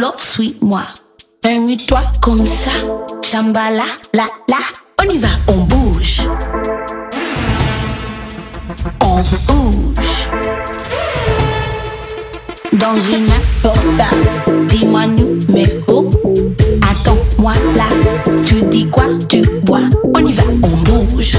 l'autre, suis-moi. Permute-toi comme ça. Chambala, la, la. On y va, on bouge. On bouge. Dans une portable, dis-moi nous, mais oh. Attends-moi là. Tu dis quoi, tu bois. On y va, on bouge.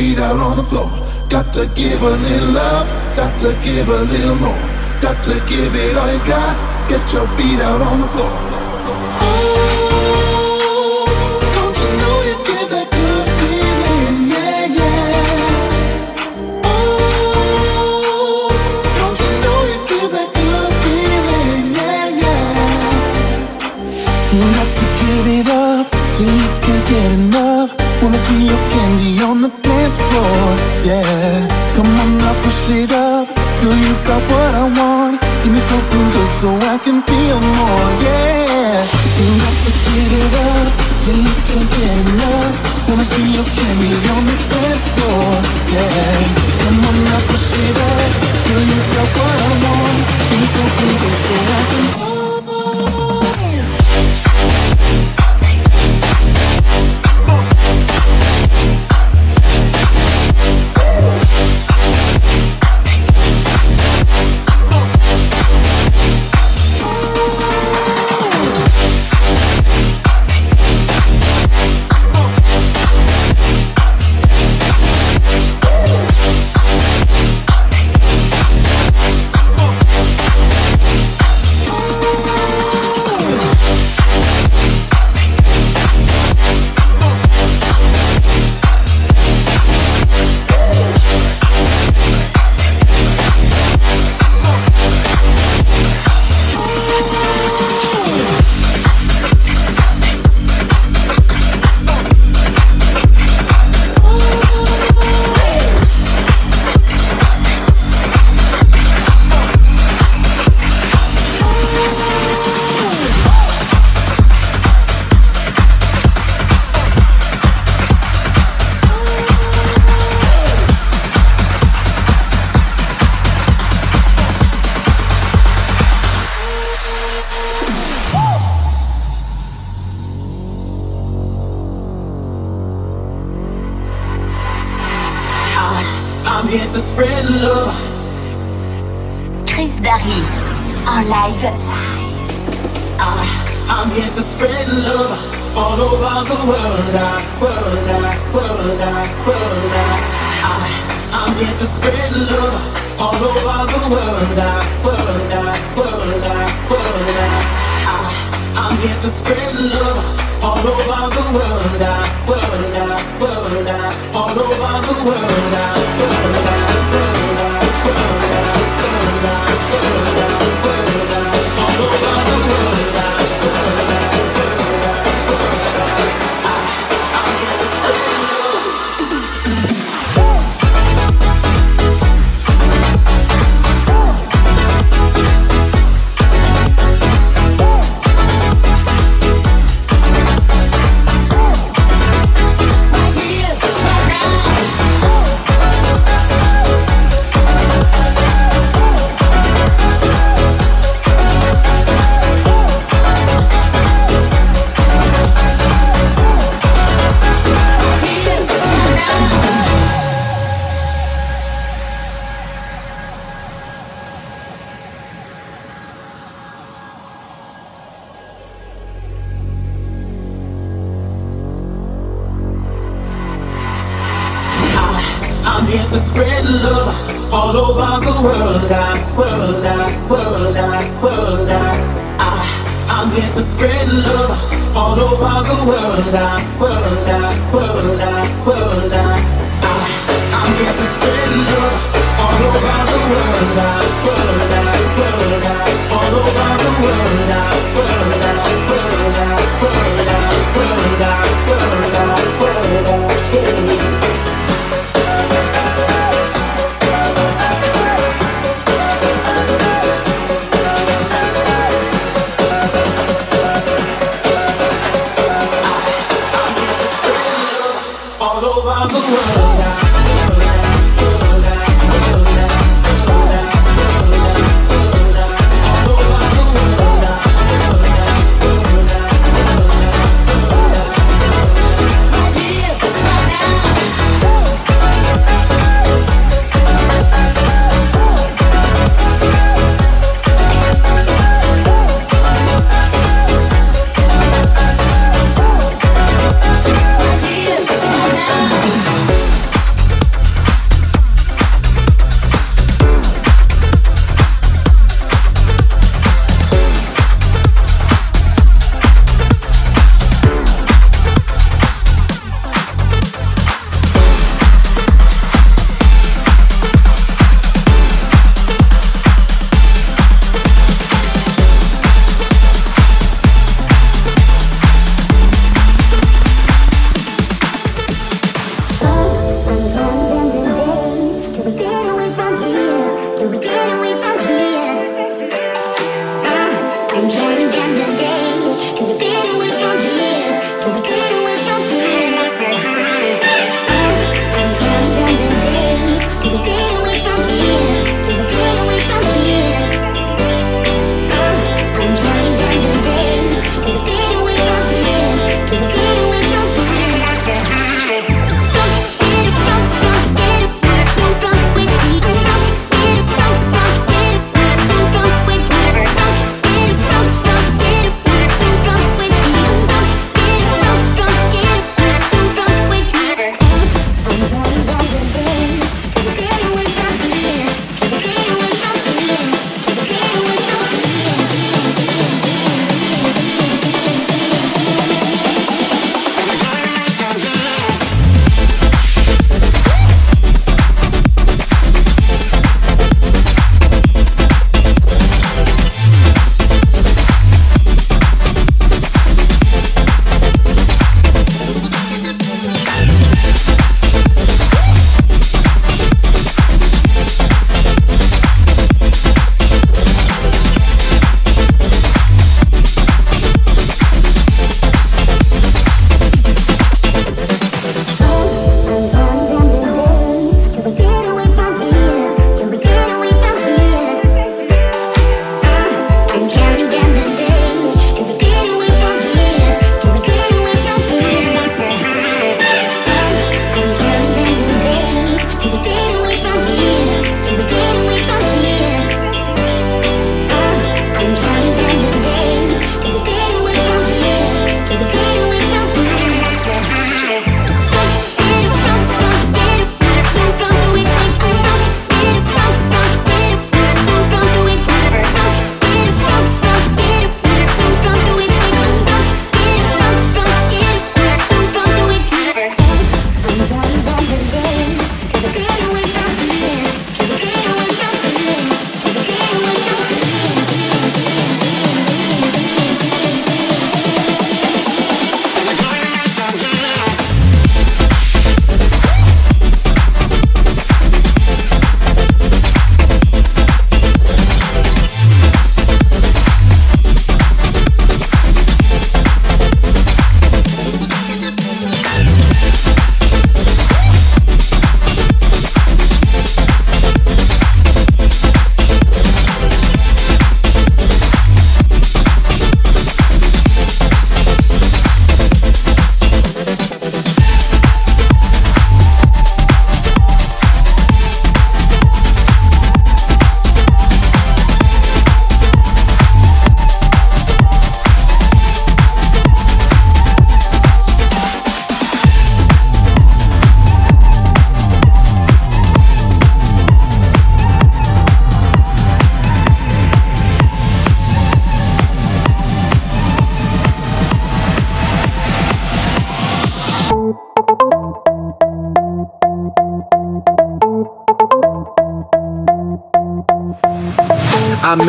Feet out on the floor. Got to give a little love, got to give a little more. Got to give it all you got. Get your feet out on the floor.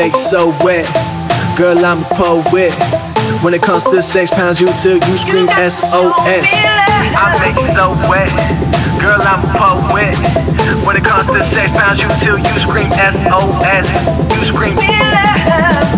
Make so wet. Girl, I'm a poet. When it comes to sex, pounds you till you scream SOS. I make so wet. Girl, I'm a poet. When it comes to sex, pounds you till you scream SOS. You scream.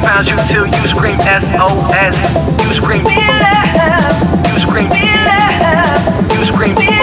Pounds you till you scream SOS. You scream. You scream. You scream. You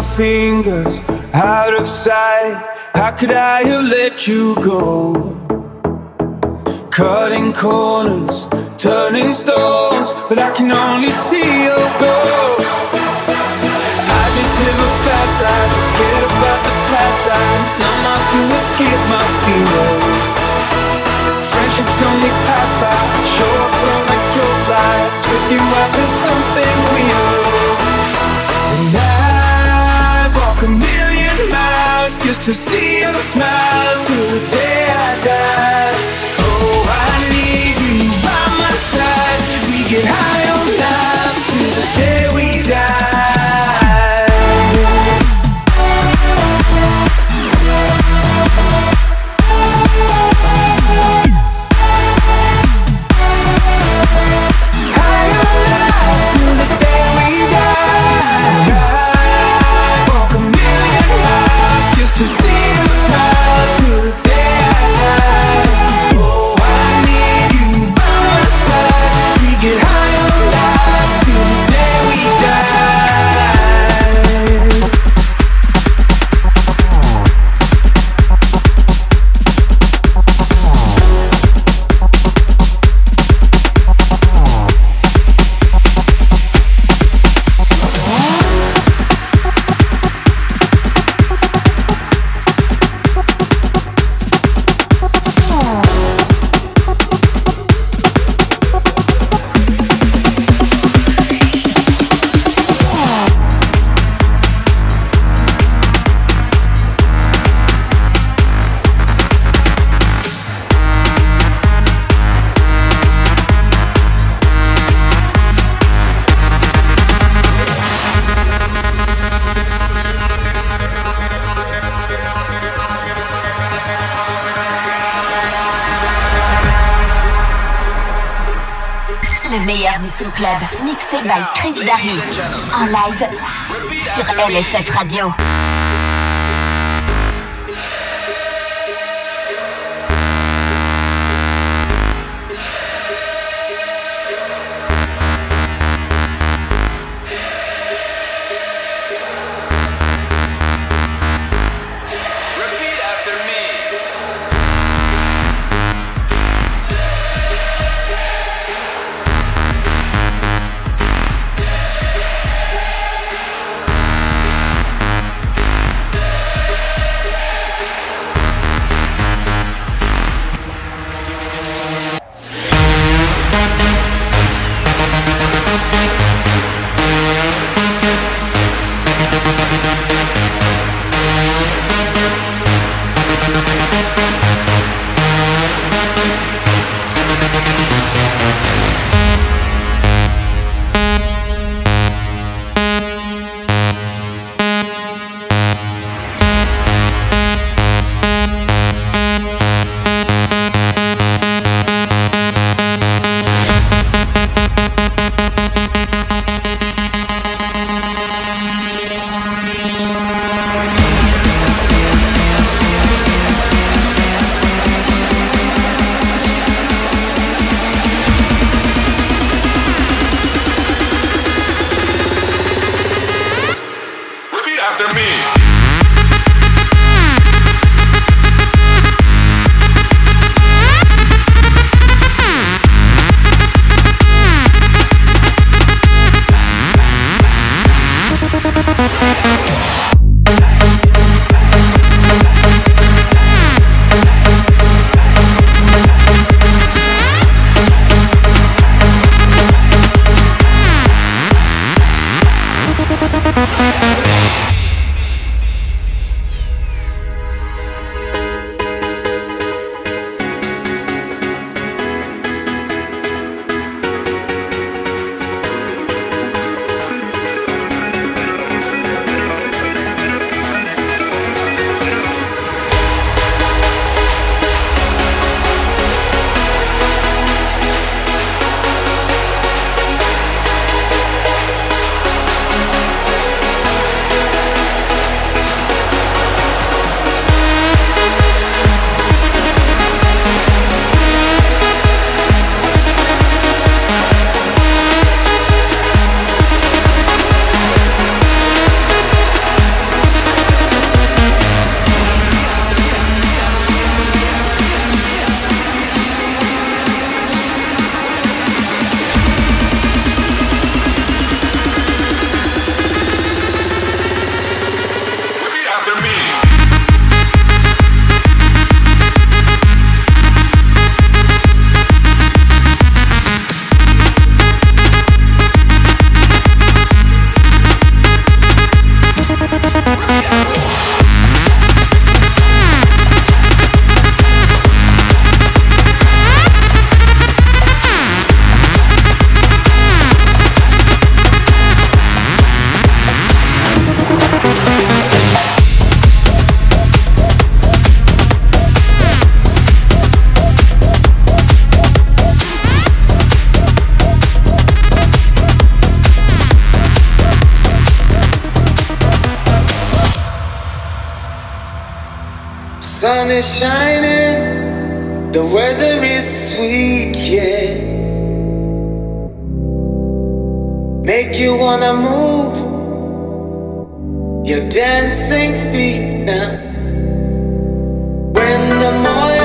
my fingers out of sight. How could I have let you go? Cutting corners, turning stones, but I can only see your ghost. I just live a fast life, forget about the past. I'm out to escape my feelings. Friendships only pass by, show up on like strobe lights. With you, I feel so just to see your smile till the day I die. Club, mixé by Chris Darry, en live sur LSF Radio. sun is shining, the weather is sweet, yeah. Make you wanna move your dancing feet now. When the morning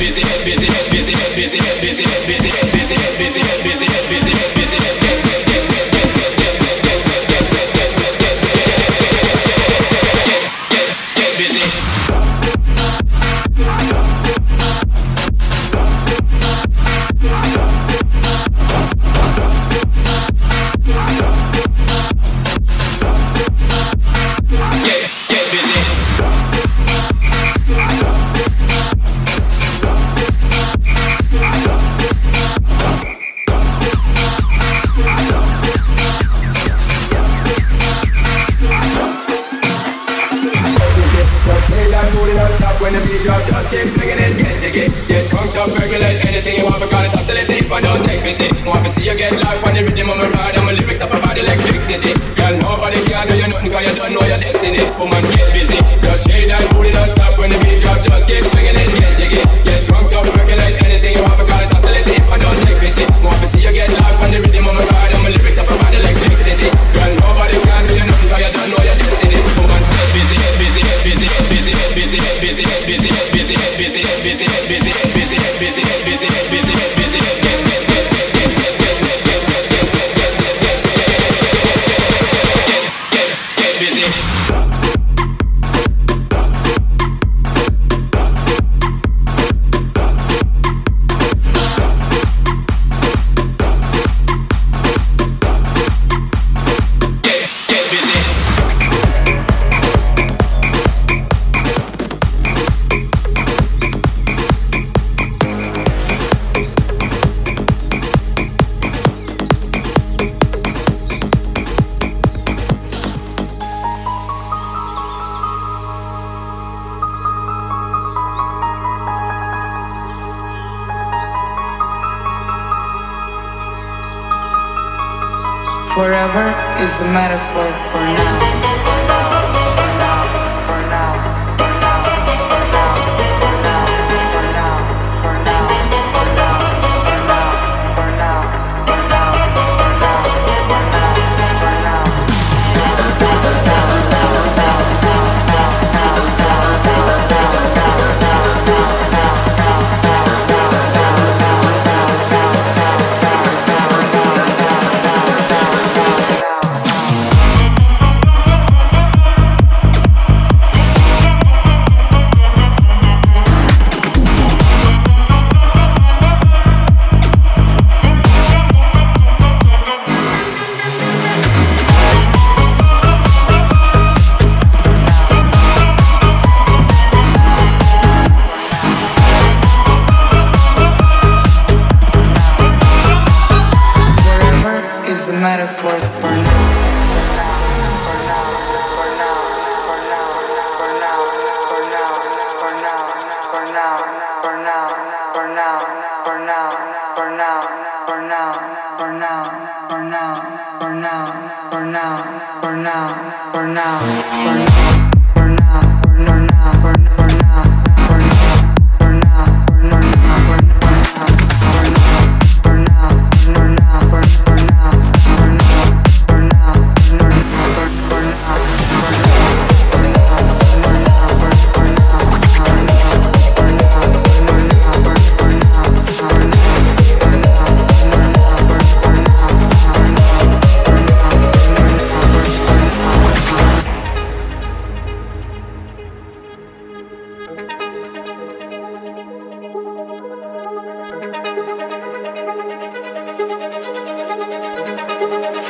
busy, busy, busy, busy, busy, busy. Forever is a metaphor for now.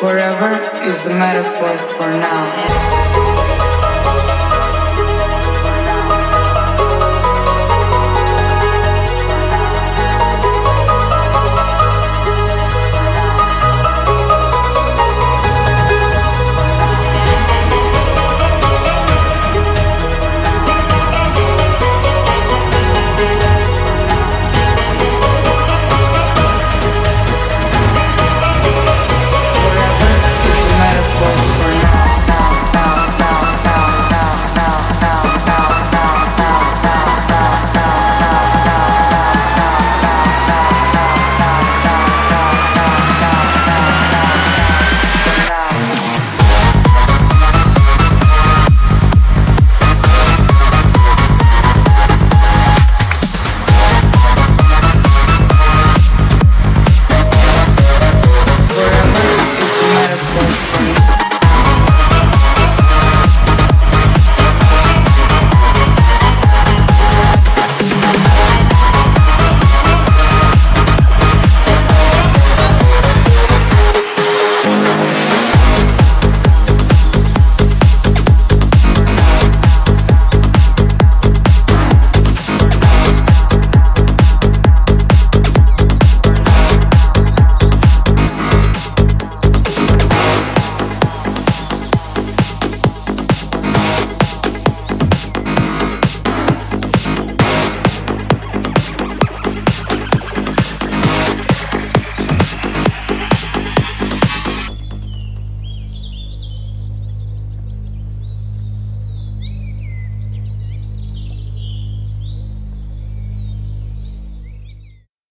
Forever is a metaphor for now.